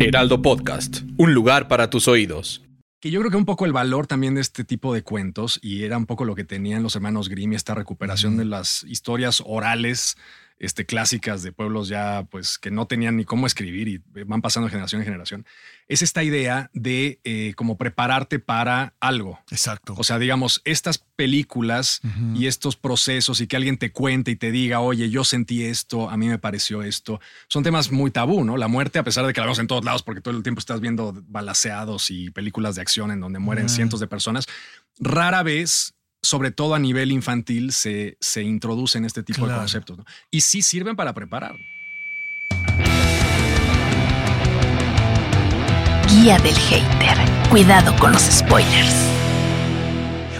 Heraldo Podcast, un lugar para tus oídos. Que yo creo que un poco el valor también de este tipo de cuentos, y era un poco lo que tenían los hermanos Grimm, esta recuperación de las historias orales este, clásicas de pueblos ya pues que no tenían ni cómo escribir y van pasando de generación en generación, es esta idea de eh, como prepararte para algo. Exacto. O sea, digamos, estas películas y estos procesos y que alguien te cuente y te diga, oye, yo sentí esto, a mí me pareció esto, son temas muy tabú, ¿no? La muerte, a pesar de que la vemos en todos lados, porque todo el tiempo estás viendo balaseados y películas de acción en donde mueren cientos de personas, rara vez sobre todo a nivel infantil, se, se introducen este tipo de conceptos. Y sí sirven para preparar. Guía del hater. Cuidado con los spoilers.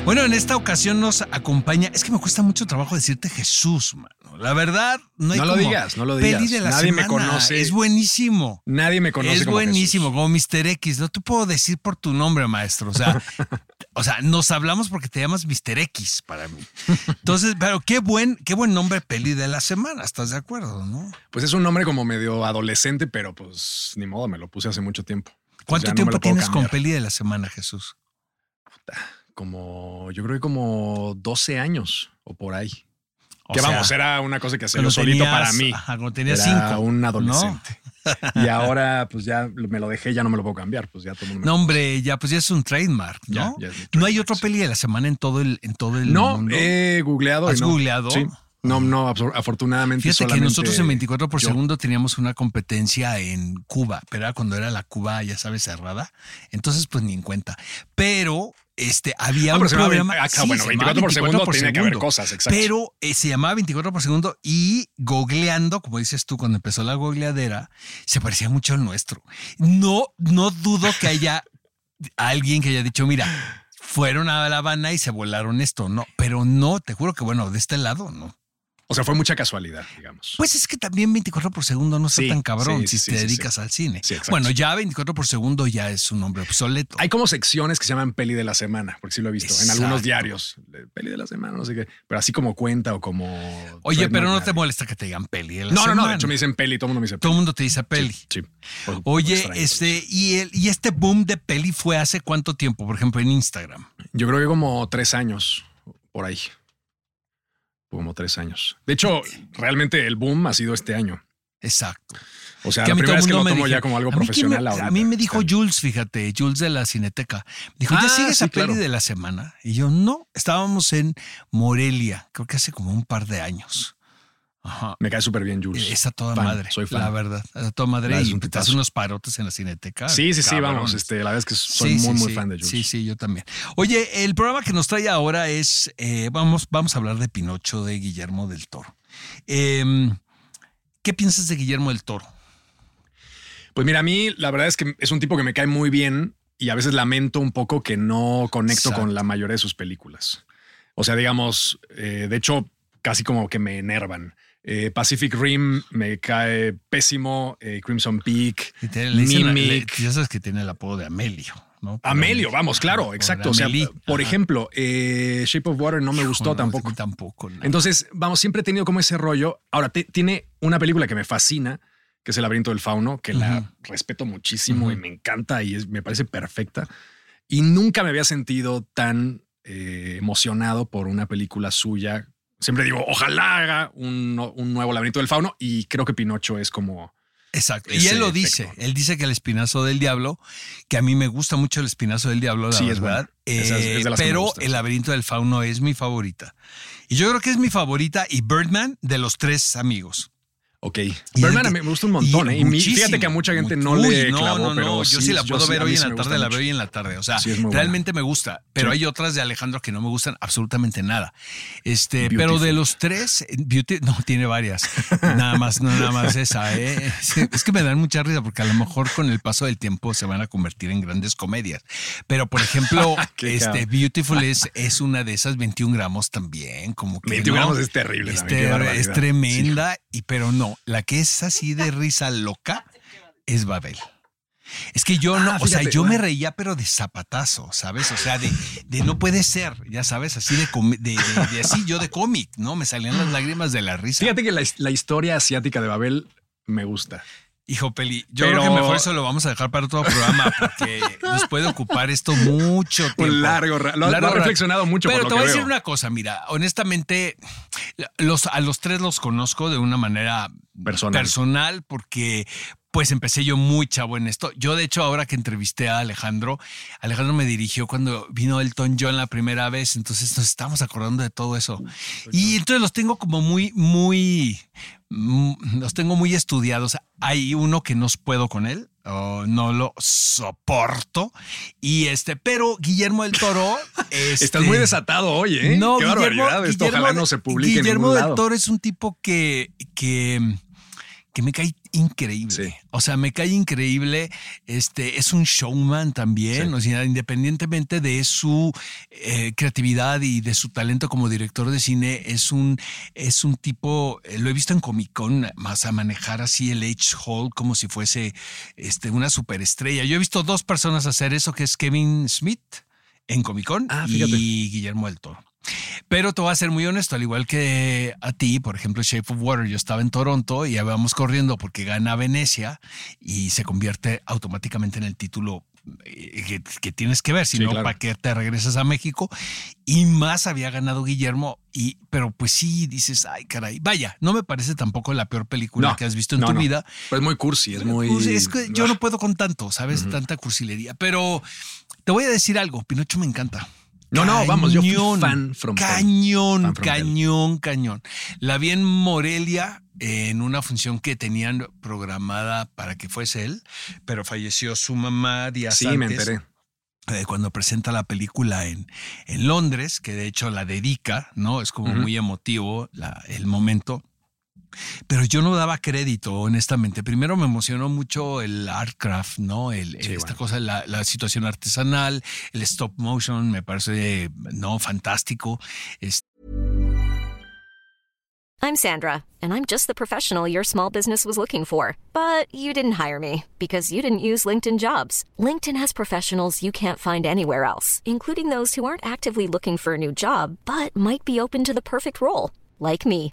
Bueno, en esta ocasión nos acompaña. Es que me cuesta mucho trabajo decirte Jesús, mano. La verdad, no hay No lo digas, no lo digas. Peli de la Nadie me conoce. Es buenísimo. Nadie me conoce. Es como buenísimo, Jesús. como Mr. X. No te puedo decir por tu nombre, maestro. O sea, o sea, nos hablamos porque te llamas Mr. X para mí. Entonces, pero qué buen, qué buen nombre peli de la semana, ¿estás de acuerdo, no? Pues es un nombre como medio adolescente, pero pues ni modo, me lo puse hace mucho tiempo. Entonces ¿Cuánto no tiempo tienes con peli de la semana, Jesús? Como, yo creo que como 12 años o por ahí. O que sea, vamos, era una cosa que hacía yo solito tenías- para mí. Ajá, cuando tenías Era cinco. un ¿no? adolescente. Y ahora, pues ya me lo dejé, ya no me lo puedo cambiar. Pues ya todo el mundo No, hombre, ya pues ya es un trademark, ¿no? Ya, ya no hay sí. peli de la semana en todo el, en todo el No, mundo. he googleado. ¿Has no. googleado? Sí. No, no, absor- afortunadamente. Fíjate que nosotros en 24 por yo. segundo teníamos una competencia en Cuba, pero era cuando era la Cuba, ya sabes, cerrada. Entonces, pues ni en cuenta. Pero este había Ah, un programa. 20 ah, sí, bueno, se 24 llamaba por segundo por tiene que haber cosas, exacto. Pero eh, se llamaba 24 por segundo y googleando, como dices tú, cuando empezó la googleadera, se parecía mucho al nuestro. No, no dudo que haya alguien que haya dicho, mira, fueron a La Habana y se volaron esto, no, pero no, te juro que bueno, de este lado, no. O sea, fue mucha casualidad, digamos. Pues es que también 24 por segundo no está Sí, tan cabrón sí, si sí, te dedicas al cine. Bueno, ya 24 por segundo ya es un nombre obsoleto. Hay como secciones que se llaman peli de la semana, porque sí lo he visto en algunos diarios. Peli de la semana, no sé qué. Pero así como cuenta o como. Oye, pero no te molesta que te digan peli. de la No, no, no. semana? De hecho, me dicen peli, todo el mundo me dice Todo peli. el mundo te dice peli. Sí. por- Oye, este, y, el, y este boom de peli fue hace cuánto tiempo, por ejemplo, en Instagram. Yo creo que como tres años por ahí. Como tres años. De hecho, realmente el boom ha sido este año. Exacto. O sea, Que la a mí todo primera vez que lo ya como algo a profesional. me- ahorita. a mí me dijo Jules, fíjate, Jules de la Cineteca. Dijo, ¿ya Ah, sigues sí, a peli claro. de la semana? Y yo, no, estábamos en Morelia, creo que hace como un par de años. Ajá. Me cae súper bien, Jules. Es a toda Fan, madre, soy fan. la verdad. A toda madre. Es y te hace unos parotes en la cineteca. Sí, sí, sí, vamos. Este, la verdad es que soy Sí, muy, sí, muy sí. fan de Jules. Sí, sí, yo también. Oye, el programa que nos trae ahora es, eh, vamos, vamos a hablar de Pinocho de Guillermo del Toro. Em, ¿Qué piensas de Guillermo del Toro? Pues mira, a mí la verdad es que es un tipo que me cae muy bien y a veces lamento un poco que no conecto Exacto. con la mayoría de sus películas. O sea, digamos, eh, de hecho, casi como que me enervan. Eh, Pacific Rim me cae pésimo, eh, Crimson Peak, Y te- le dicen- Mimic. le- ya sabes que tiene el apodo de Amelio, ¿no? Amelio, Amel- vamos, claro, exacto. O sea, por ejemplo, eh, Shape of Water no me gustó No, tampoco. Tampoco. no. Entonces, vamos, siempre he tenido como ese rollo. Ahora, te- tiene una película que me fascina, que es El laberinto del fauno, que la respeto muchísimo y me encanta y es- me parece perfecta. Y nunca me había sentido tan eh, emocionado por una película suya. Siempre digo, ojalá haga un, un nuevo laberinto del fauno y creo que Pinocho es como... Exacto. Y él lo efecto. dice. Él dice que el espinazo del diablo, que a mí me gusta mucho el espinazo del diablo, la Sí, es verdad. bueno. Es- pero el laberinto del fauno es mi favorita. Y yo creo que es mi favorita y Birdman de los tres amigos. Ok. Birdman de- me me gusta un montón. y ¿eh? Y fíjate que a mucha gente no Uy, le no, clavó, no, no, pero yo sí la puedo ver hoy en la tarde, la veo hoy en la tarde. O sea, Sí, buena. realmente me gusta, pero Sí. hay otras de Alejandro que no me gustan absolutamente nada. Este, pero de los tres, Beauty, no, tiene varias. Nada más, no nada más esa, ¿eh? Es que me dan mucha risa porque a lo mejor con el paso del tiempo se van a convertir en grandes comedias. Pero, por ejemplo, este. Beautiful es, es una de esas 21 gramos también, como que. 21 ¿no? gramos es terrible Es, también, qué ter- barbaridad. es tremenda, y pero no, la que es así de risa loca es Babel. Es que yo no, Ah, o sea, yo me reía, pero de zapatazo, ¿sabes? O sea, de, de no puede ser, ya sabes, así de- de así, yo de cómic, ¿no? Me salían las lágrimas de la risa. Fíjate que la, la historia asiática de Babel me gusta. Hijo Peli, yo Pero- creo que mejor eso lo vamos a dejar para otro programa porque nos puede ocupar esto mucho tiempo. Un largo lo- Largo reflexionado mucho Pero por te lo voy que a decir una cosa, mira, honestamente, los, a los tres los conozco de una manera Personal. personal porque pues empecé yo muy chavo en esto. Yo, de hecho, ahora que entrevisté a Alejandro, Alejandro me dirigió cuando vino Elton John la primera vez, entonces nos estábamos acordando de todo eso. Y entonces los tengo como muy, muy, los tengo muy estudiados. Hay uno que no puedo con él, o no lo soporto. Y este, pero Guillermo del Toro. Estás este, muy desatado hoy, ¿eh? no, Qué barbaridad. Esto Guillermo ojalá de- no se publique Guillermo en del lado. Toro es un tipo que, que, que me cae increíble. Sí. O sea, me cae increíble. Este es un showman también. Sí. O sea, independientemente de su eh, creatividad y de su talento como director de cine, es un, es un tipo. eh, lo he visto en Comic Con, más a manejar así el H Hall como si fuese este, una superestrella. Yo he visto dos personas hacer eso, que es Kevin Smith en Comic Con Ah, y Guillermo del Toro. Pero te voy a ser muy honesto, al igual que a ti, por ejemplo, Shape of Water, yo estaba en Toronto y ya vamos corriendo porque gana Venecia y se convierte automáticamente en el título eh, que, que tienes que ver, si Sí, no, claro. ¿para qué te regresas a México? Y más había ganado Guillermo, y, pero pues sí, dices, ay caray, vaya, no me parece tampoco la peor película No, que has visto en no, tu no. vida. Pues es muy cursi, es muy. Es que yo no puedo con tanto, ¿sabes? Tanta cursilería, pero te voy a decir algo, Pinocho me encanta. No, no, vamos, yo fui fan from hell. Cañón, Fan from cañón, cañón. La vi en Morelia en una función que tenían programada para que fuese él, pero falleció su mamá días Sí, antes. me enteré. eh, Cuando presenta la película en, en Londres, que de hecho la dedica, ¿no? Es como muy emotivo la- el momento. Pero yo no daba crédito, honestamente. Primero me emocionó mucho el artcraft, ¿no? El, Sí, esta bueno. cosa, la, la situación artesanal, el stop motion, me parece, no, fantástico. Es- I'm Sandra, and I'm just the professional your small business was looking for. But you didn't hire me because you didn't use LinkedIn jobs. LinkedIn has professionals you can't find anywhere else, including those who aren't actively looking for a new job but might be open to the perfect role, like me.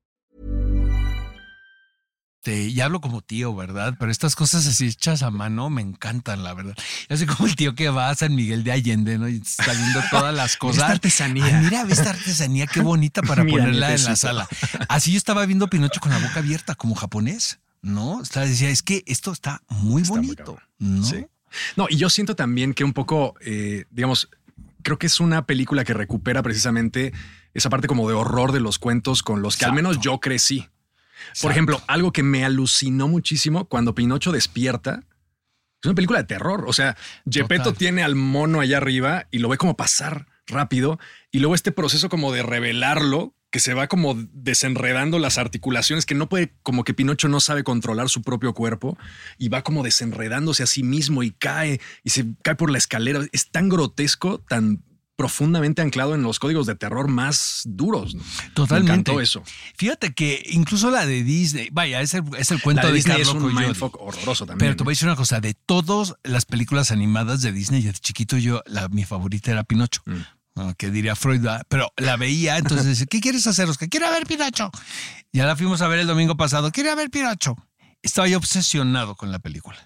Te- ya hablo como tío, ¿verdad? Pero estas cosas así hechas a mano me encantan, la verdad. Yo soy como el tío que va a San Miguel de Allende, ¿no? Y está viendo todas las cosas. esta artesanía. Ay, mira, ve esta artesanía, qué bonita para Mira, ponerla en la sala. Así yo estaba viendo Pinocho con la boca abierta, como japonés, ¿no? O sea, decía, es que esto está muy Está bonito. ¿no? Sí. No, y yo siento también que un poco, eh, digamos, creo que es una película que recupera precisamente esa parte como de horror de los cuentos con los que al menos yo crecí. Por ejemplo, algo que me alucinó muchísimo cuando Pinocho despierta. Es una película de terror. O sea, Gepetto tiene al mono allá arriba y lo ve como pasar rápido. Y luego este proceso como de revelarlo, que se va como desenredando las articulaciones, que no puede, como que Pinocho no sabe controlar su propio cuerpo y va como desenredándose a sí mismo y cae y se cae por la escalera. Es tan grotesco, tan profundamente anclado en los códigos de terror más duros. ¿no? Totalmente. Me encantó eso. Fíjate que incluso la de Disney, vaya, es el, es el cuento La de de, Disney Carlo es un mindfuck horroroso también. Pero te voy a decir una cosa, de todas las películas animadas de Disney, desde chiquito yo, la, mi favorita era Pinocho. Mm. Que diría Freud, ¿verdad? pero la veía, entonces decía, ¿qué quieres hacer, Oscar? Quiero ver Pinocho. Ya la fuimos a ver el domingo pasado, quiero ver Pinocho. Estaba yo obsesionado con la película.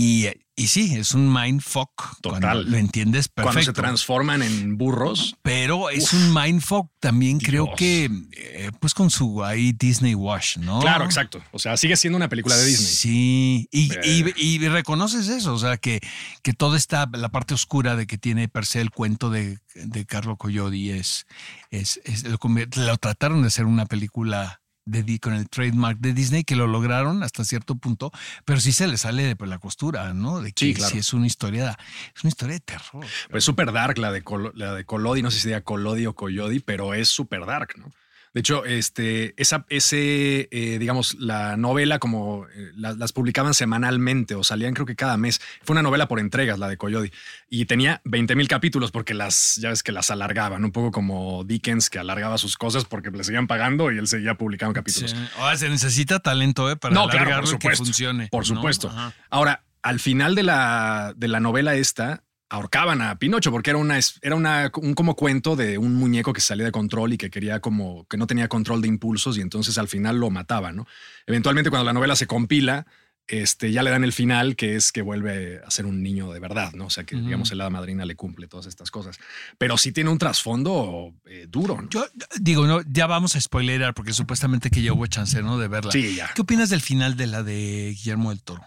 Y, y sí, es un mindfuck. Total. Cuando lo entiendes perfecto. Cuando se transforman en burros. Pero es un mindfuck también, creo que, eh, pues con su ahí Disney Wash, ¿no? Claro, exacto. O sea, sigue siendo una película de Disney. Sí, y, Eh. y- y reconoces eso, o sea, que, que toda esta, la parte oscura de que tiene per se el cuento de, de Carlo Collodi es, es, es- lo trataron de hacer una película de, con el trademark de Disney, que lo lograron hasta cierto punto, pero sí se le sale de pues, la costura, ¿no? De que Sí, claro. sí es una historia, es una historia de terror. Pues super dark la de, Colo- la de Collodi, no sé si diga Collodi o Coyodi, pero es super dark, ¿no? De hecho, este, esa, ese, eh, digamos, la novela como eh, la- las publicaban semanalmente o salían creo que cada mes. Fue una novela por entregas, la de Coyote. Y tenía 20 mil capítulos porque las, ya ves que las alargaban, un poco como Dickens que alargaba sus cosas porque le seguían pagando y él seguía publicando capítulos. Sí. Ahora se necesita talento, ¿eh? Para no, claro, por que funcione. Por supuesto. Ahora, al final de la, de la novela esta, ahorcaban a Pinocho porque era, una, era una, un como cuento de un muñeco que salía de control y que quería como, que no tenía control de impulsos y entonces al final lo mataban, ¿no? Eventualmente cuando la novela se compila, este, ya le dan el final, que es que vuelve a ser un niño de verdad, ¿no? O sea, que digamos el hada madrina le cumple todas estas cosas. Pero sí tiene un trasfondo eh, duro, ¿no? Yo digo, no, ya vamos a spoilerar porque supuestamente que ya hubo chance, ¿no? De verla. Sí, ya. ¿Qué opinas del final de la de Guillermo del Toro?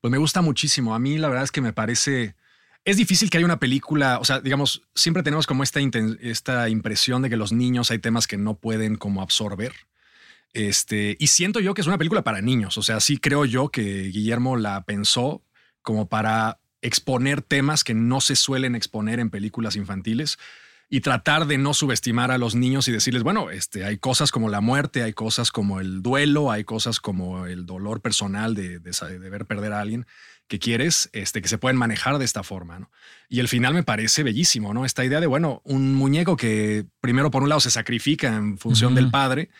Pues me gusta muchísimo. A mí la verdad es que me parece... Es difícil que haya una película, o sea, digamos, siempre tenemos como esta, esta impresión de que los niños hay temas que no pueden como absorber. Este, y siento yo que es una película para niños. O sea, sí creo yo que Guillermo la pensó como para exponer temas que no se suelen exponer en películas infantiles y tratar de no subestimar a los niños y decirles, bueno, este, hay cosas como la muerte, hay cosas como el duelo, hay cosas como el dolor personal de, de, de ver perder a alguien que quieres, este, que se pueden manejar de esta forma. ¿no? Y el final me parece bellísimo, ¿no? Esta idea de, bueno, un muñeco que primero por un lado se sacrifica en función del padre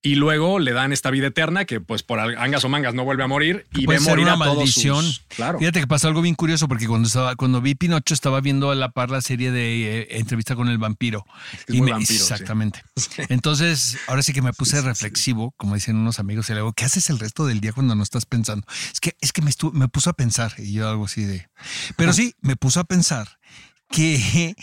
y luego le dan esta vida eterna que pues por angas o mangas no vuelve a morir y Puede ve ser morir una a todos maldición. sus- Claro. Fíjate que pasó algo bien curioso porque cuando estaba, cuando vi Pinocho estaba viendo a la par la serie de eh, entrevista con el vampiro. Es muy me- vampiro, sí. exactamente. Entonces, ahora sí que me puse reflexivo, como dicen unos amigos, y le digo, ¿qué haces el resto del día cuando no estás pensando? Es que, es que me, estu- me puso a pensar, y yo algo así de. Pero sí, me puso a pensar que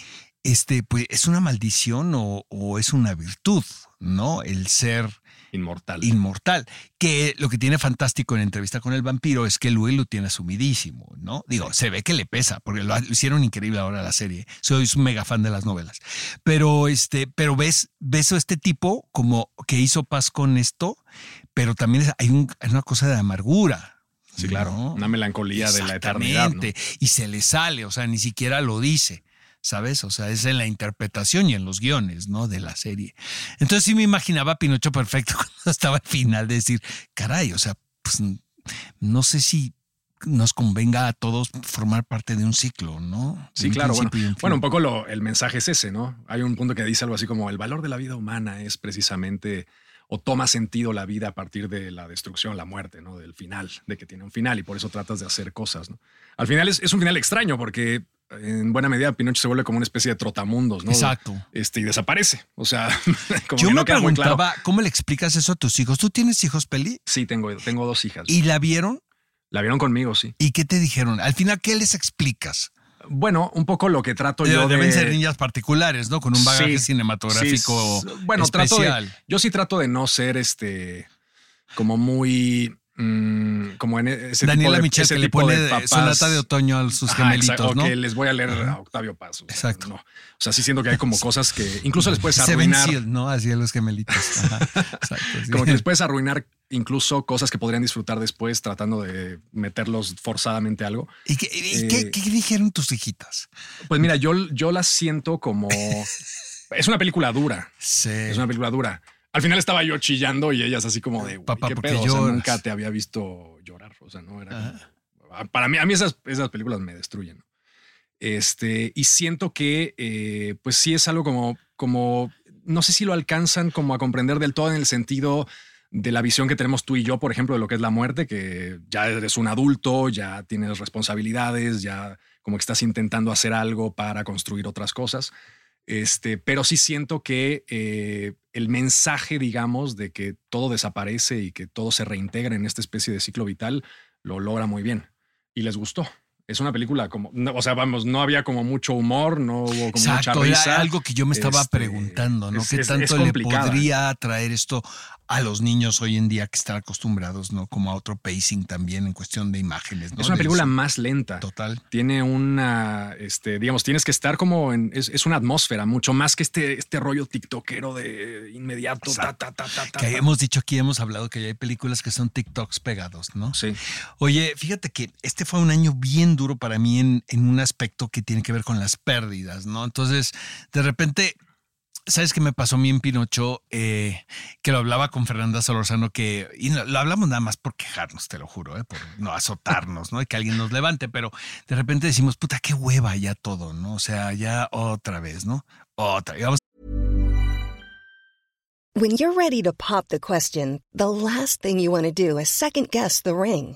este, pues, es una maldición o, o es una virtud, ¿no? El ser Inmortal. inmortal. Que lo que tiene fantástico en entrevista con el vampiro es que Louis lo tiene asumidísimo, ¿no? Digo, se ve que le pesa, porque lo, hicieron increíble ahora la serie. Soy un mega fan de las novelas. Pero este, pero ves, ves a este tipo como que hizo paz con esto, pero también hay, un- hay una cosa de amargura. sí, claro. ¿no? Una melancolía de la eternidad. Y se le sale, o sea, ni siquiera lo dice. ¿Sabes? O sea, es en la interpretación y en los guiones, ¿no? De la serie. Entonces sí me imaginaba a Pinocho perfecto cuando estaba al final de decir, caray, o sea, pues no sé si nos convenga a todos formar parte de un ciclo, ¿no? Sí, claro. Bueno, un bueno, un poco lo, el mensaje es ese, ¿no? Hay un punto que dice algo así como el valor de la vida humana es precisamente o toma sentido la vida a partir de la destrucción, la muerte, ¿no? Del final, de que tiene un final y por eso tratas de hacer cosas, ¿no? Al final es, es un final extraño porque en buena medida Pinocho se vuelve como una especie de trotamundos, ¿no? Exacto. Este, y desaparece. O sea, como Yo que me no queda muy claro. preguntaba, ¿cómo le explicas eso a tus hijos? ¿Tú tienes hijos, Peli? Sí, tengo, tengo dos hijas. ¿Y la vieron? La vieron conmigo, sí. ¿Y qué te dijeron? Al final, ¿qué les explicas? Bueno, un poco lo que trato Debe- yo de... Deben ser niñas particulares, ¿no? Con un bagaje Sí, cinematográfico sí, bueno, trato de, especial. yo sí trato de no ser este como muy mm, como en ese Daniela tipo de, Michel que le pone de sonata otoño a sus Ajá, gemelitos, exacto, ¿no? que les voy a leer a Octavio Paz. o sea, Exacto. no. O sea, sí siento que hay como cosas que incluso les puedes arruinar. Seal, ¿no? Así a los gemelitos. Ajá. Exacto. sí. Como que les puedes arruinar incluso cosas que podrían disfrutar después tratando de meterlos forzadamente a algo. ¿Y, qué, y qué- eh, qué dijeron tus hijitas? Pues mira, yo, yo las siento como... es una película dura. Sí. Es una película dura. Al final estaba yo chillando y ellas así como de, "Güey, Papá, ¿qué ¿por qué pedo? O sea, nunca te había visto llorar. O sea, no era... como- Para mí, a mí esas, esas películas me destruyen. Este, y siento que, eh, pues sí es algo como, como, no sé si lo alcanzan como a comprender del todo en el sentido de la visión que tenemos tú y yo, por ejemplo, de lo que es la muerte, que ya eres un adulto, ya tienes responsabilidades, ya como que estás intentando hacer algo para construir otras cosas. Este, pero sí siento que eh, el mensaje, digamos, de que todo desaparece y que todo se reintegra en esta especie de ciclo vital, lo logra muy bien. Y les gustó. Es una película como, no, o sea, vamos, no había como mucho humor, no hubo como Exacto, mucha era risa. algo que yo me estaba Este, preguntando, ¿no? es- ¿Qué es- es tanto le podría traer esto a los niños hoy en día que están acostumbrados, ¿no? Como a otro pacing también en cuestión de imágenes, ¿no? Es una película más lenta. Total. Tiene una, este, digamos, tienes que estar como en, es, es una atmósfera, mucho más que este, este rollo tiktokero de inmediato. Ta, ta, ta, ta, ta, Que hemos dicho aquí, hemos hablado que ya hay películas que son TikToks pegados, ¿no? Sí. Oye, fíjate que este fue un año bien duro para mí en, un aspecto que tiene que ver con las pérdidas, ¿no? Entonces, de repente, ¿sabes qué me pasó a mí en Pinocho? Eh, que lo hablaba con Fernanda Solorzano, que y lo hablamos nada más por quejarnos, te lo juro, ¿eh? por no azotarnos, ¿no? Y que alguien nos levante, pero de repente decimos, puta, qué hueva ya todo, ¿no? O sea, ya otra vez, ¿no? Otra. Vamos When you're ready to pop the question, the last thing you want to do is second guess the ring.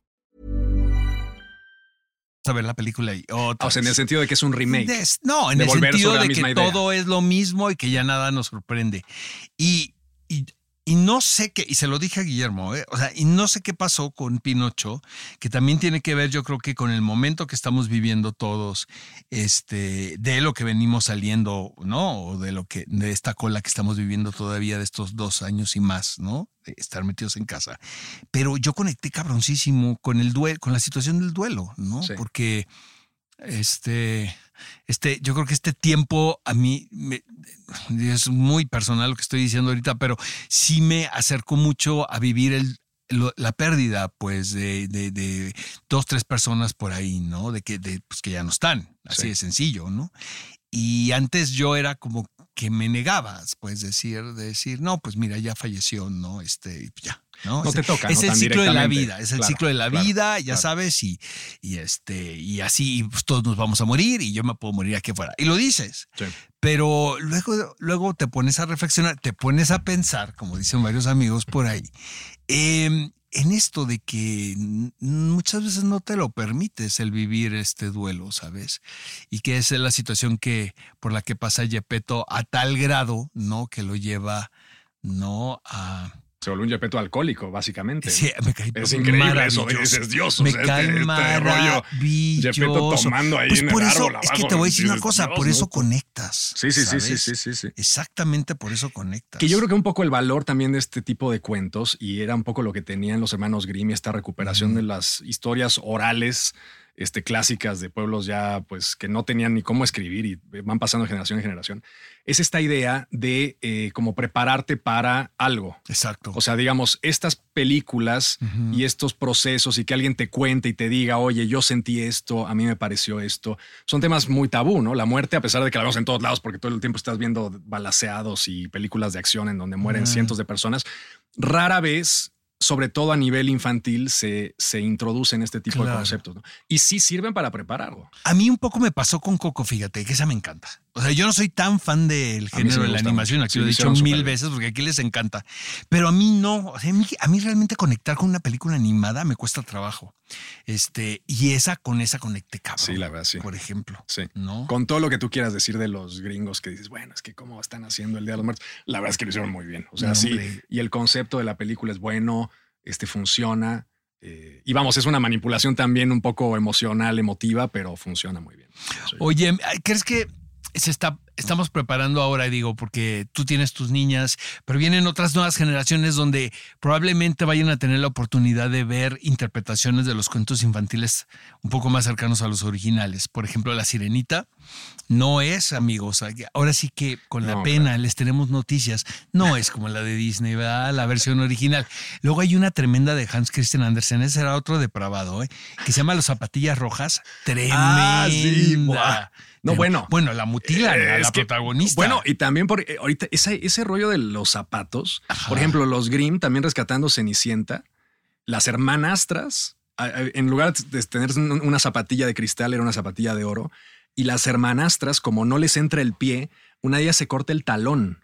A ver la película y otra. O sea, en el sentido de que es un remake. No, en de el sentido de que idea. todo es lo mismo y que ya nada nos sorprende. Y, y, y no sé qué, y se lo dije a Guillermo, ¿eh? o sea, y no sé qué pasó con Pinocho, que también tiene que ver, yo creo que con el momento que estamos viviendo todos, este, de lo que venimos saliendo, ¿no? O de lo que, de esta cola que estamos viviendo todavía de estos dos años y más, ¿no? De estar metidos en casa. Pero yo conecté cabroncísimo con el duelo, con la situación del duelo, ¿no? Sí. Porque este, este, yo creo que este tiempo a mí me- es muy personal lo que estoy diciendo ahorita, pero sí me acercó mucho a vivir el, la pérdida, pues, de, de- de dos, tres personas por ahí, ¿no? De que, de, pues, que ya no están, así Sí. de sencillo, ¿no? Y antes yo era como que me negabas, pues, decir, decir, no, pues mira, ya falleció, ¿no? Este, y ya. No, te toca, Es el ciclo de la vida, es el Claro, ciclo de la claro, vida, ya claro. sabes, y, y este, y así pues, todos nos vamos a morir y yo me puedo morir aquí afuera. Y lo dices. Sí. Pero luego, luego te pones a reflexionar, te pones a pensar, como dicen varios amigos por ahí, em, en esto de que muchas veces no te lo permites el vivir este duelo, ¿sabes? Y que esa es la situación que por la que pasa Yepeto a tal grado, ¿no? Que lo lleva, ¿no? A Se volvió un Yepeto alcohólico, básicamente. Sí, me cae Es increíble eso. Dices, Dios, o me sea, cae este, este rollo. maravilloso. Yepeto tomando ahí pues en por el eso, árbol es que te voy a decir una cosa, Dios, por ¿no? eso conectas. Sí, sí, sí, sí, sí, sí, sí. Exactamente por eso conectas. Que yo creo que un poco el valor también de este tipo de cuentos, y era un poco lo que tenían los hermanos Grimm, y esta recuperación de las historias orales este, clásicas de pueblos ya pues que no tenían ni cómo escribir y van pasando de generación en generación, es esta idea de eh, como prepararte para algo. Exacto. O sea, digamos, estas películas y estos procesos y que alguien te cuente y te diga, oye, yo sentí esto, a mí me pareció esto, son temas muy tabú, ¿no? La muerte, a pesar de que la vemos en todos lados, porque todo el tiempo estás viendo balaseados y películas de acción en donde mueren cientos de personas, rara vez, sobre todo a nivel infantil, se, se introducen este tipo de conceptos, ¿no? Y sí sirven para prepararlo. A mí un poco me pasó con Coco, fíjate, que esa me encanta. O sea, yo no soy tan fan del género de la animación, aquí Sí, lo he dicho mil veces porque aquí les encanta. Pero a mí no, o sea, a mí, a mí realmente conectar con una película animada me cuesta trabajo. Este, y esa con esa conecté cabrón. Sí, la verdad, sí. Por ejemplo. Sí. ¿No? Con todo lo que tú quieras decir de los gringos que dices, bueno, es que cómo están haciendo el Día de los Muertos, la verdad es que lo hicieron muy bien. O sea, No, sí. hombre. Y el concepto de la película es bueno, este funciona. eh, y vamos, es una manipulación también un poco emocional, emotiva, pero funciona muy bien. Oye, ¿crees que se está, estamos preparando ahora, digo, porque tú tienes tus niñas, pero vienen otras nuevas generaciones donde probablemente vayan a tener la oportunidad de ver interpretaciones de los cuentos infantiles un poco más cercanos a los originales? Por ejemplo, La Sirenita no es, amigos, ahora sí que con la No, pena les tenemos noticias, no es como la de Disney, ¿verdad? La versión original. Luego hay una tremenda de Hans Christian Andersen, ese era otro depravado, ¿eh? que se llama Los Zapatillas Rojas, tremenda. Ah, sí, buah. No, bueno. Bueno, la mutilan Eh, a la que, protagonista. Bueno, y también por eh, ahorita ese, ese rollo de los zapatos, Ajá. por ejemplo, los Grimm también rescatando Cenicienta, las hermanastras, en lugar de tener un- una zapatilla de cristal, era una zapatilla de oro, y las hermanastras, como no les entra el pie, una de ellas se corta el talón.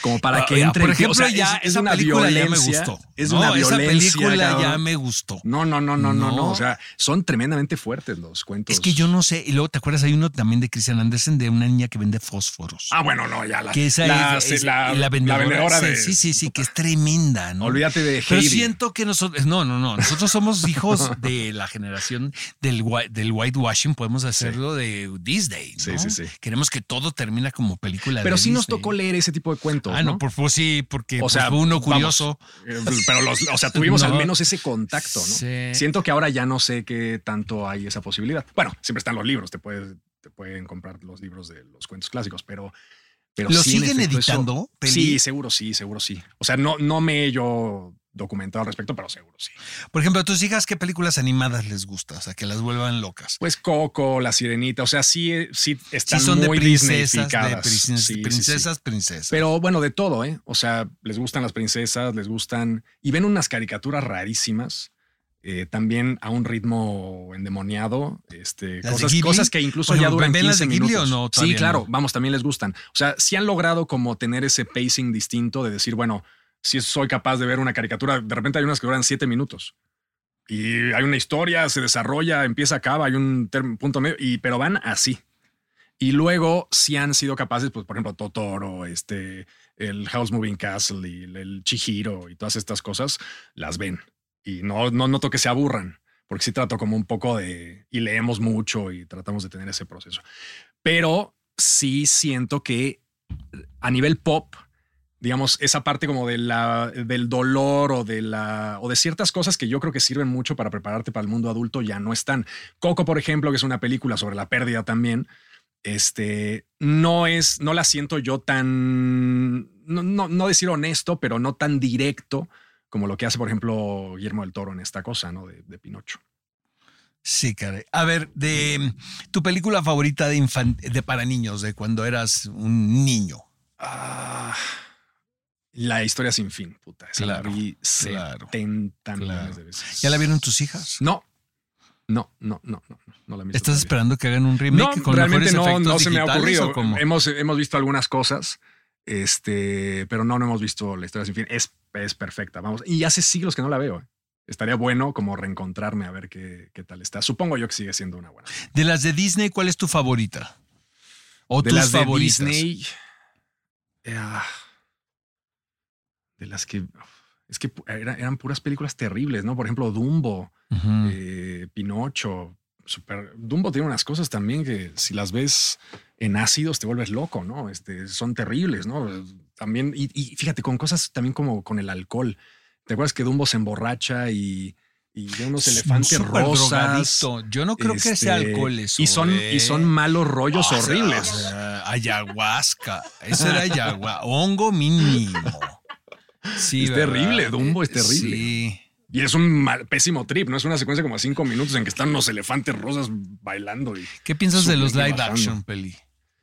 Como para que Ah, entre. Por ejemplo, O sea, ya es- es esa una película ya me gustó. Es No, una esa violencia. película ya me gustó. No, no, no, no, no, no. O sea, son tremendamente fuertes los cuentos. Es que yo no sé. Y luego, ¿te acuerdas? Hay uno también de Christian Andersen de una niña que vende fósforos. Ah, bueno, no, ya la, que esa la, es, es- la- la vendedora, la vendedora sí, de. sí, sí, sí, que es tremenda, ¿no? Olvídate de Pero Heidi. siento que nosotros, no, no, no, nosotros somos hijos de la generación del, del whitewashing, podemos hacerlo de Disney, ¿no? Sí, sí, sí. Queremos que todo termina como película Pero de sí nos Disney. tocó leer ese tipo de cuentos. Ah, no, ¿no? por, pues sí, porque O pues, sea, fue uno curioso. eh, Pero los, o sea, tuvimos No. al menos ese contacto, ¿no? Sí. Siento que ahora ya no sé qué tanto hay esa posibilidad. Bueno, siempre están los libros, te puedes, te pueden comprar los libros de los cuentos clásicos, pero. pero ¿Lo sí, en siguen eso- editando? Sí, seguro sí, seguro sí. O sea, no, no me he yo documentado al respecto, pero seguro sí. Por ejemplo, a tus hijas, ¿qué películas animadas les gusta? O sea, que las vuelvan locas. Pues Coco, La Sirenita, o sea, sí, sí están sí, son de muy princesas, de princesas, Sí, sí, sí. princesas, princesas. Pero bueno, de todo, ¿eh? O sea, les gustan las princesas, les gustan. Y ven unas caricaturas rarísimas. eh, también a un ritmo endemoniado. Este, ¿Las de cosas, que incluso ya duran ¿ven 15 las de Ghibli minutos. o no? Sí, claro, no. vamos, también les gustan. O sea, sí han logrado como tener ese pacing distinto de decir, bueno, si soy capaz de ver una caricatura, de repente hay unas que duran 7 minutos. Y hay una historia, se desarrolla, empieza, acaba, hay un punto medio, y, pero van así. Y luego sí han sido capaces, pues, por ejemplo, Totoro, este, el House Moving Castle y el, el Chihiro y todas estas cosas, las ven. Y no, no noto que se aburran, porque sí trato como un poco de, y leemos mucho y tratamos de tener ese proceso. Pero sí siento que a nivel pop, digamos, esa parte como de la, del dolor o de la o de ciertas cosas que yo creo que sirven mucho para prepararte para el mundo adulto ya no están. Coco, por ejemplo, que es una película sobre la pérdida también, este no es, no la siento yo tan, no, no, no decir honesto, pero no tan directo como lo que hace, por ejemplo, Guillermo del Toro en esta cosa, ¿no? De, de Pinocho. Sí, caray. A ver, de tu película favorita de, infan- de para niños, de cuando eras un niño. Ah, la historia sin fin, puta. Esa Claro, la vi claro, 70 claro. millones de veces. ¿Ya la vieron tus hijas? No. No, no, no, no, la visto ¿Estás esperando que hagan un remake No, con realmente mejores no, no se me ha ocurrido. Hemos, hemos visto algunas cosas, este, pero no, no hemos visto la historia sin fin. Es, es perfecta, vamos. Y hace siglos que no la veo. eh. Estaría bueno como reencontrarme a ver qué, qué tal está. Supongo yo que sigue siendo una buena. De las de Disney, ¿cuál es tu favorita? ¿O de tus las de favoritas? Disney. eh, ah, de las que. Es que era- eran puras películas terribles, ¿no? Por ejemplo, Dumbo, eh, Pinocho. Super, Dumbo tiene unas cosas también que si las ves en ácidos te vuelves loco, ¿no? Este, son terribles, ¿no? También, y, y fíjate, con cosas también como con el alcohol. ¿Te acuerdas que Dumbo se emborracha y, y ve unos Es elefantes rosas? drogadicto. Yo no creo que Este, sea alcohol eso. Y son, ¿eh? y son malos rollos O sea, horribles. o sea, ayahuasca. Eso era ayahuasca. Hongo mínimo. Sí, Es ¿verdad? terrible, Dumbo es terrible. Sí. Y es un mal- pésimo trip, ¿no? Es una secuencia como de cinco minutos en que están unos elefantes rosas bailando. Y ¿Qué piensas de los live bajando. action, peli?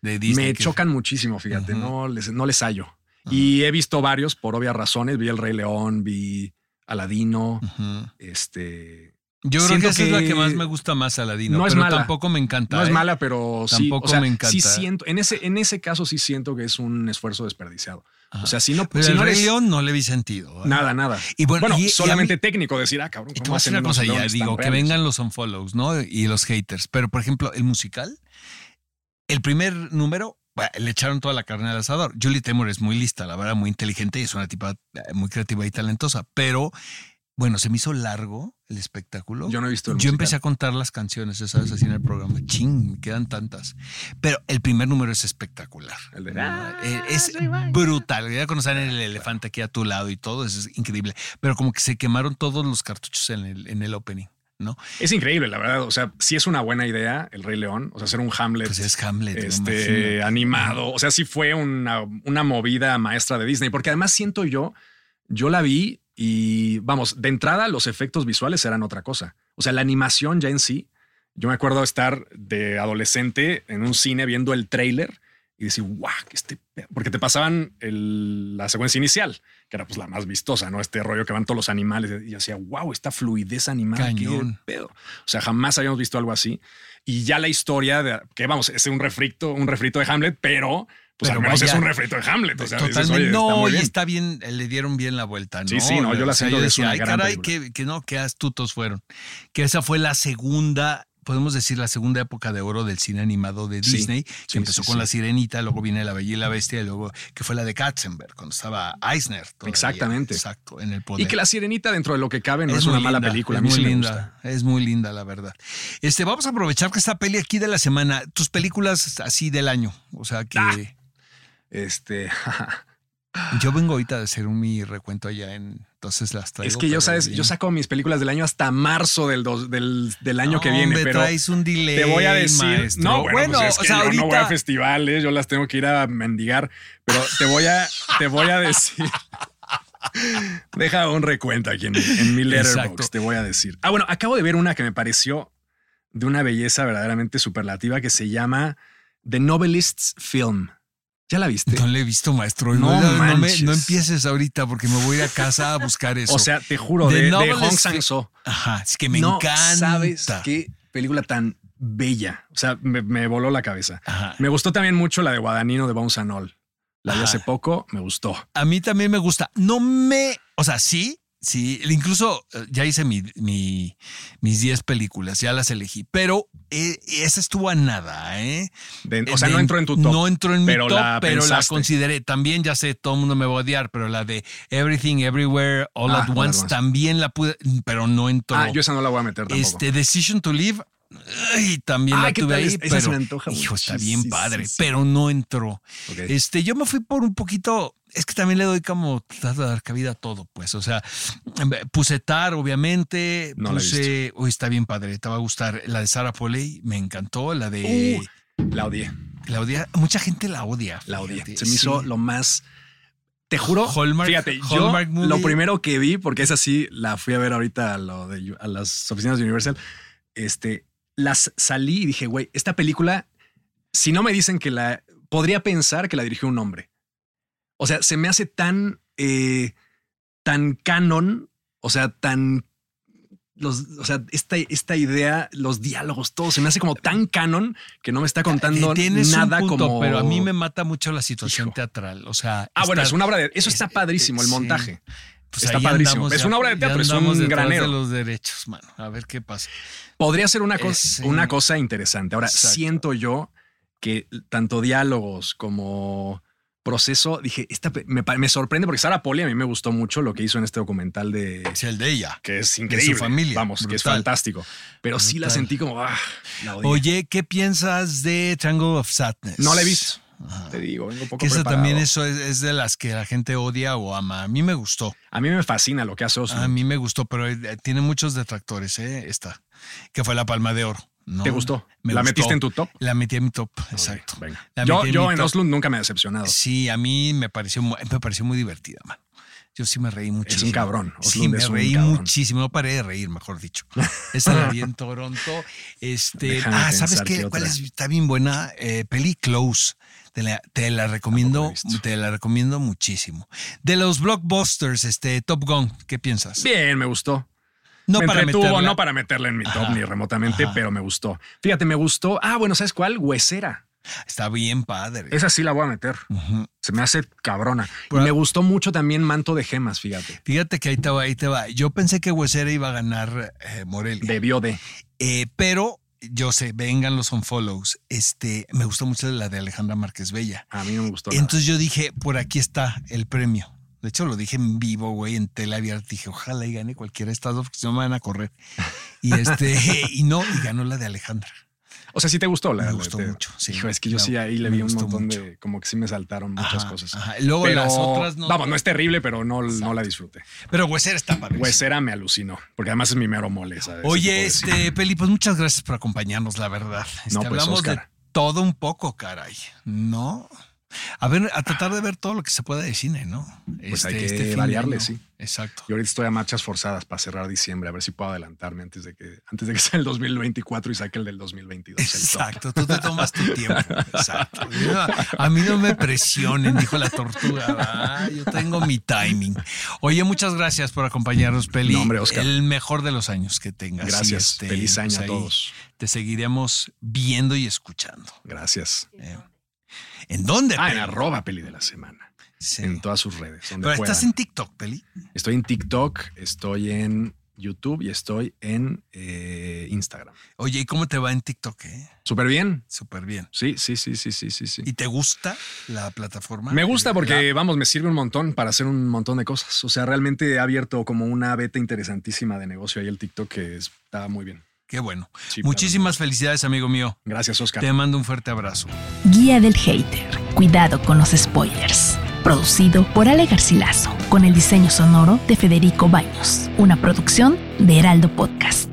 De Disney. me que- chocan muchísimo, fíjate, no, les, no les hallo. Y he visto varios por obvias razones. Vi El Rey León, vi Aladino, este... Yo creo que esa es la que más me gusta más, Aladino. no es pero mala. tampoco me encanta. No es ¿eh? mala, pero sí. Tampoco o sea, me encanta. Sí siento, en ese, en ese caso sí siento que es un esfuerzo desperdiciado. Ajá. O sea, si no, Pero si el no Rey León no le vi sentido. ¿eh? Nada, nada. Y bueno, y- y solamente mí- técnico decir, ah, cabrón, Y ¿cómo decir hacen una cosa ya, digo, que vengan los unfollows, ¿no? Y los haters. Pero, por ejemplo, el musical, el primer número, bueno, le echaron toda la carne al asador. Julie Taymor es muy lista, la verdad, muy inteligente y es una tipa eh, muy creativa y talentosa. Pero, bueno, se me hizo largo el espectáculo. Yo no he visto el Yo musical. empecé a contar las canciones, ya sabes, así en el programa. Ching, me quedan tantas. Pero el primer número es espectacular. El de- No, eh, es brutal. Ya cuando salen el elefante aquí a tu lado y todo, eso es increíble. Pero como que se quemaron todos los cartuchos en el, en el opening, ¿no? Es increíble, la verdad. O sea, sí es una buena idea el Rey León. O sea, hacer un Hamlet Pues es Hamlet. este, animado. O sea, sí fue una, una movida maestra de Disney. Porque además siento yo, yo la vi y vamos, de entrada los efectos visuales eran otra cosa. O sea, la animación ya en sí. Yo me acuerdo estar de adolescente en un cine viendo el tráiler y decir, guau, que este pedo", porque te pasaban el- la secuencia inicial, que era pues la más vistosa, ¿no? Este rollo que van todos los animales y yo decía, wow, esta fluidez animada, Cañón. qué pedo. O sea, jamás habíamos visto algo así. Y ya la historia de que vamos, es un refrito, un refrito de Hamlet, pero pues Pero al menos vaya- es un refrito de Hamlet. O sea, dices, Totalmente. oye, está no, y está bien, le dieron bien la vuelta, ¿no? Sí, sí, no, yo la O sea, ay, gran caray, película". que, que no, qué astutos fueron. Que esa fue la segunda, podemos decir, la segunda época de oro del cine animado de Sí, Disney, que sí, empezó sí, con. La Sirenita, luego viene La Bella y la Bestia, y luego que fue la de Katzenberg, cuando estaba Eisner. todavía. Exactamente. Exacto, en el poder. Y que La Sirenita, dentro de lo que cabe, no es, una mala película. Es muy linda. Es muy linda, la verdad. Este, vamos a aprovechar que esta peli aquí de la semana, tus películas así del año. O sea que Ah. Este. yo vengo ahorita de hacer un mi recuento allá en. Entonces las traigo. es que yo, sabes, bien. yo saco mis películas del año hasta marzo del, dos- del, del año que viene. hombre, pero traes un delay. te voy a decir. maestro. No, bueno, pues es o que sea, yo ahorita. no voy a festivales, yo las tengo que ir a mendigar. Pero te voy a, te voy a decir. Deja un recuento aquí en, en mi letterbox, te voy a decir. Ah, bueno, acabo de ver una que me pareció de una belleza verdaderamente superlativa que se llama The Novelists Film. ¿Ya la viste? no le he visto, maestro. No No, no, me- manches. no empieces ahorita porque me voy a ir a casa a buscar eso. O sea, te juro, de, de Novelist Hong Sang-soo. Ajá, es que me encanta. sabes qué película tan bella. O sea, me, me voló la cabeza. Ajá. Me gustó también mucho la de Guadagnino de All. La Ajá. hace poco, me gustó. A mí también me gusta. No me. O sea, sí, sí. Incluso eh, ya hice mi, mi- mis 10 películas, ya las elegí. Pero eh, esa estuvo a nada, ¿eh? De- o sea, De- no entró en tu top. No entró en mi pero top, la pero la consideré. También ya sé, todo el mundo me va a odiar, pero la de Everything, Everywhere, All Ah, at Once también la pude, pero no entró. Ah, yo esa no la voy a meter tampoco. Este Decision to Live. ay, también la ¿qué tuve ahí, Esa se pero me antoja hijo, está bien padre, pero no entró. Este, yo me fui por un poquito, es que también le doy como trato de dar cabida a todo, pues, o sea, puse Tar, obviamente, No puse, uy, está bien padre, te va a gustar, la de Sarah Polley, me encantó, la de Uh, la odié, la odia, mucha gente la odia. la fíjate, Se me hizo lo más. Te juro, Hallmark- fíjate, Hallmark yo movie. lo primero que vi, porque esa sí la fui a ver ahorita a, lo de, a las oficinas de Universal, este, las salí y dije, güey, esta película, si no me dicen que la, podría pensar que la dirigió un hombre. O sea, se me hace tan, eh, tan canon, o sea, tan, los, o sea, esta, esta idea, los diálogos, todo se me hace como tan canon que no me está contando Eh, un nada punto, como. pero a mí me mata mucho la situación Hijo. teatral, o sea, Ah, bueno, es una obra de. Eso está es- padrísimo, el sí. montaje. Pues está padrísimo. Es una obra de teatro, es un granero. de los derechos, mano. A ver qué pasa. Podría ser una, Eh, cosa una cosa interesante. Ahora, Exacto. siento yo que tanto diálogos como proceso, dije, esta me, me sorprende porque Sara Poli a mí me gustó mucho lo que hizo en este documental de. Es el de ella. Que es increíble. familia. Vamos, que es fantástico. Pero sí la sentí como. Ah, la. Oye, ¿qué piensas de Triangle of Sadness? no la he visto. Ajá. Te digo, vengo poco Que esa preparado. también eso es, es de las que la gente odia o ama. A mí me gustó. A mí me fascina lo que hace Oslo. A mí me gustó, pero eh, tiene muchos detractores, ¿eh? Esta, que fue la Palma de Oro. ¿No? ¿Te gustó? Me ¿La gustó. metiste en tu top? La metí en mi top, exacto. La Yo, en. Oslo nunca me he decepcionado. Sí, a mí me pareció, me pareció muy divertida, man. Yo sí me reí muchísimo. cabrón, Sí, me es un reí cabrón. muchísimo. No paré de reír, mejor dicho. Esa la vi en Toronto. Este, Déjame ah, ¿sabes qué? ¿Cuál es? Está bien buena. Eh, Peli Close. Te la, te la recomiendo, te la recomiendo muchísimo. De los blockbusters, este Top Gun, ¿qué piensas? Bien, me gustó. No me entretuvo, meterla- no para meterla en mi top Ajá, ni remotamente, ajá. pero me gustó. Fíjate, me gustó. Ah, bueno, ¿sabes cuál? Huesera. Está bien padre. Esa sí la voy a meter. Se me hace cabrona. Y me gustó mucho también Manto de Gemas, fíjate. Fíjate que ahí te va, ahí te va. Yo pensé que Huesera iba a ganar eh, Morelia. Debió de. Eh, pero yo sé, vengan los unfollows. Este, me gustó mucho la de Alejandra Márquez Bella. A mí no me gustó. nada. Entonces yo dije, por aquí está el premio. De hecho, lo dije en vivo, güey, en tele abierta. Dije, ojalá y gane cualquiera de estas dos, porque si no me van a correr. Y este, y no, y ganó la de Alejandra. O sea, sí te gustó la Me gustó mucho, sí. Hijo, es que yo sí ahí le vi un montón mucho. de. Como que sí me saltaron muchas Ajá, cosas. ajá. Luego Pero, las otras no. Vamos, no es terrible, pero no, no la disfruté. Pero Huesera está padre. Huesera me alucinó, porque además es mi mero mole. Oye, este. Peli, pues muchas gracias por acompañarnos, la verdad. Este, No, pues, hablamos de todo un poco, caray. ¿No? A ver, a tratar de ver todo lo que se pueda de cine, ¿no? Pues hay que fin de variarle, sí. Exacto. Yo ahorita estoy a marchas forzadas para cerrar diciembre, a ver si puedo adelantarme antes de que, antes de que sea el 2024 y saque el del 2022. el top. Exacto, tú te tomas tu tiempo. Exacto. A mí no me presionen, dijo la tortuga. Ah, yo tengo mi timing. Oye, muchas gracias por acompañarnos, Peli. No, hombre, Oscar. El mejor de los años que tengas. Gracias. Y, Feliz año pues a ahí todos. Te seguiremos viendo y escuchando. Gracias. Eh, ¿En dónde? Ah, en arroba peli de la semana. Sí. En todas sus redes. donde Pero estás en TikTok, Peli. Estoy en TikTok, estoy en YouTube y estoy en eh, Instagram. Oye, ¿y cómo te va en TikTok? Eh? Súper bien. Súper bien. Sí, sí, sí, sí, sí, sí. ¿Y te gusta la plataforma? Me gusta porque, la- vamos, me sirve un montón para hacer un montón de cosas. O sea, realmente he abierto como una beta interesantísima de negocio ahí el TikTok que está muy bien. Qué bueno. Sí, Muchísimas felicidades, amigo mío. Gracias, Oscar. Te mando un fuerte abrazo. Guía del Hater. Cuidado con los spoilers. Producido por Ale Garcilaso, con el diseño sonoro de Federico Baños. Una producción de Heraldo Podcast.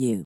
you.